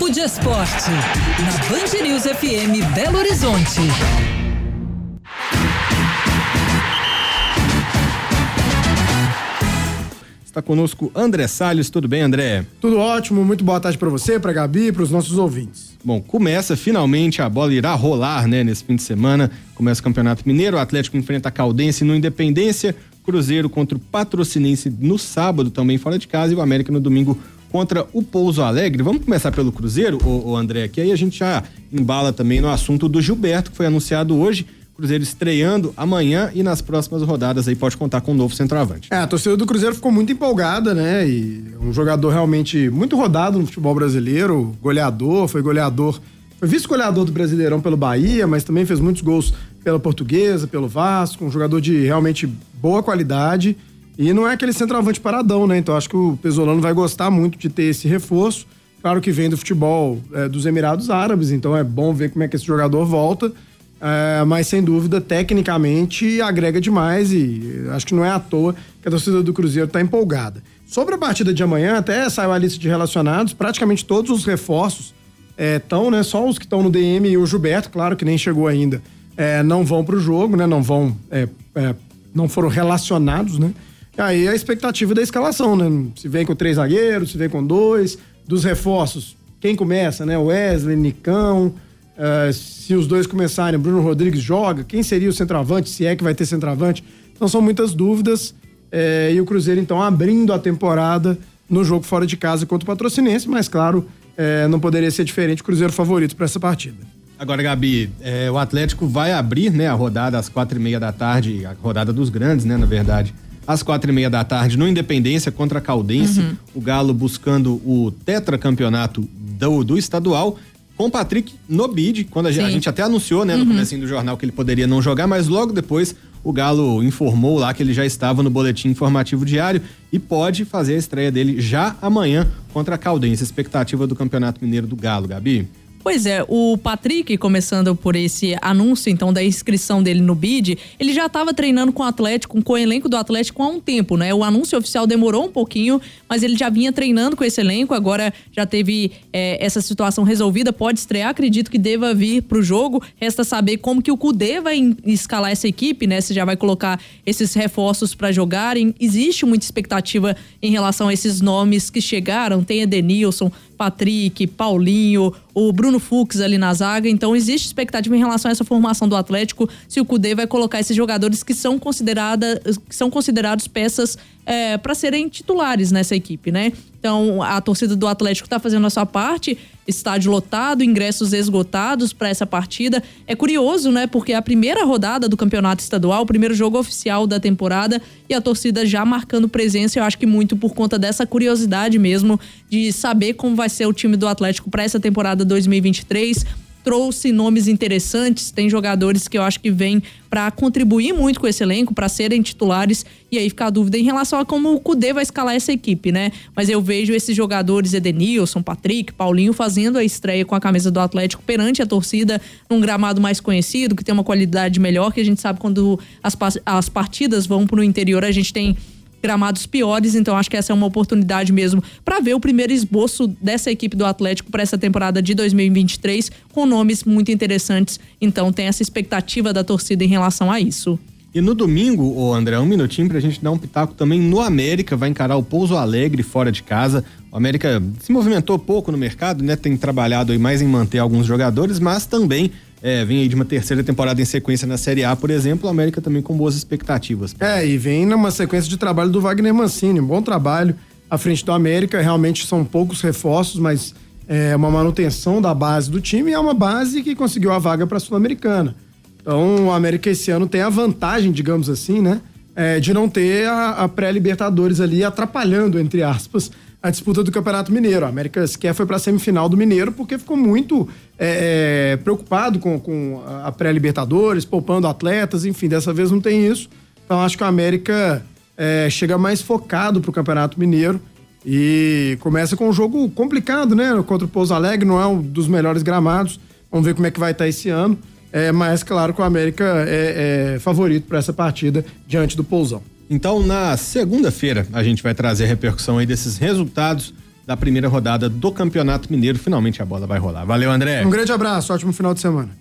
Papo de Esporte, na Band News FM Belo Horizonte. Está conosco André Salles. Tudo bem, André? Tudo ótimo. Muito boa tarde para você, para Gabi e para os nossos ouvintes. Bom, começa finalmente a bola irá rolar, né, nesse fim de semana. Começa o Campeonato Mineiro, o Atlético enfrenta a Caldense no Independência, Cruzeiro contra o Patrocinense no sábado, também fora de casa, e o América no domingo contra o Pouso Alegre. Vamos começar pelo Cruzeiro, o, André, que aí a gente já embala também no assunto do Gilberto, que foi anunciado hoje. Cruzeiro estreando amanhã e nas próximas rodadas aí pode contar com um novo centroavante. É, a torcida do Cruzeiro ficou muito empolgada, né? E um jogador realmente muito rodado no futebol brasileiro, goleador, foi goleador, foi vice-goleador do Brasileirão pelo Bahia, mas também fez muitos gols pela Portuguesa, pelo Vasco, um jogador de realmente boa qualidade. E não é aquele centroavante paradão, né? Então acho que o Pesolano vai gostar muito de ter esse reforço. Claro que vem do futebol é, dos Emirados Árabes, então é bom ver como é que esse jogador volta. É, mas sem dúvida, tecnicamente, agrega demais e acho que não é à toa que a torcida do Cruzeiro está empolgada. Sobre a partida de amanhã, até saiu a lista de relacionados, praticamente todos os reforços estão, é, né? Só os que estão no DM e o Gilberto, claro que nem chegou ainda, é, não vão para o jogo, né? Não vão, é, é, não foram relacionados, né? E aí a expectativa da escalação, né? Se vem com três zagueiros, se vem com dois, dos reforços, quem começa, né? Wesley, Nicão. Uh, se os dois começarem, Bruno Rodrigues joga, quem seria o centroavante, se é que vai ter centroavante. Então são muitas dúvidas. É, e o Cruzeiro, então, abrindo a temporada no jogo fora de casa contra o Patrocinense, mas claro, é, não poderia ser diferente o Cruzeiro favorito para essa partida. Agora, Gabi, é, o Atlético vai abrir né, a rodada às quatro e meia da tarde, a rodada dos grandes, né, na verdade, às quatro e meia da tarde no Independência contra a Caldense. Uhum. O Galo buscando o tetracampeonato do, do estadual com o Patrick no bid, quando a, a gente até anunciou, né, no uhum. começo do jornal que ele poderia não jogar, mas logo depois o Galo informou lá que ele já estava no boletim informativo diário e pode fazer a estreia dele já amanhã contra a Caldense. Expectativa do Campeonato Mineiro do Galo, Gabi? Pois é, o Patrick, começando por esse anúncio então da inscrição dele no BID, ele já estava treinando com o Atlético, com o elenco do Atlético há um tempo, né? O anúncio oficial demorou um pouquinho, mas ele já vinha treinando com esse elenco, agora já teve é, essa situação resolvida, pode estrear, acredito que deva vir para o jogo. Resta saber como que o Cudê vai escalar essa equipe, né? Se já vai colocar esses reforços para jogarem. Existe muita expectativa em relação a esses nomes que chegaram, tem Edenilson, Patrick, Paulinho, o Bruno Fux ali na zaga. Então existe expectativa em relação a essa formação do Atlético, se o Cudê vai colocar esses jogadores que são, considerada, que são considerados peças é, para serem titulares nessa equipe, né? Então, a torcida do Atlético está fazendo a sua parte, estádio lotado, ingressos esgotados para essa partida. É curioso, né? Porque é a primeira rodada do campeonato estadual, o primeiro jogo oficial da temporada, e a torcida já marcando presença, eu acho que muito por conta dessa curiosidade mesmo de saber como vai ser o time do Atlético para essa temporada 2023 trouxe nomes interessantes, tem jogadores que eu acho que vêm para contribuir muito com esse elenco, para serem titulares, e aí fica a dúvida em relação a como o Cudê vai escalar essa equipe, né? Mas eu vejo esses jogadores, Edenilson, Patrick, Paulinho, fazendo a estreia com a camisa do Atlético perante a torcida, num gramado mais conhecido, que tem uma qualidade melhor, que a gente sabe quando as, as partidas vão para o interior, a gente tem gramados piores, então acho que essa é uma oportunidade mesmo para ver o primeiro esboço dessa equipe do Atlético para essa temporada de 2023 com nomes muito interessantes. Então tem essa expectativa da torcida em relação a isso. E no domingo, o André, um minutinho pra gente dar um pitaco também no América, vai encarar o Pouso Alegre fora de casa. O América se movimentou pouco no mercado, né? Tem trabalhado aí mais em manter alguns jogadores, mas também é, vem aí de uma terceira temporada em sequência na Série A, por exemplo, o América também com boas expectativas. É, e vem numa sequência de trabalho do Wagner Mancini, um bom trabalho à frente do América, realmente são poucos reforços, mas é uma manutenção da base do time e é uma base que conseguiu a vaga para a Sul-Americana. Então, o América esse ano tem a vantagem, digamos assim, né, é, de não ter a, a pré-Libertadores ali atrapalhando, entre aspas, a disputa do Campeonato Mineiro. A América sequer foi para a semifinal do Mineiro porque ficou muito é, é, preocupado com, com a pré-Libertadores, poupando atletas, enfim, dessa vez não tem isso. Então acho que a América é, chega mais focado para o Campeonato Mineiro e começa com um jogo complicado, né? Contra o Pouso Alegre, não é um dos melhores gramados. Vamos ver como é que vai estar esse ano. É, mas claro que o América é, é favorito para essa partida diante do Pousão. Então, na segunda-feira, a gente vai trazer a repercussão aí desses resultados da primeira rodada do Campeonato Mineiro. Finalmente a bola vai rolar. Valeu, André. Um grande abraço, ótimo final de semana.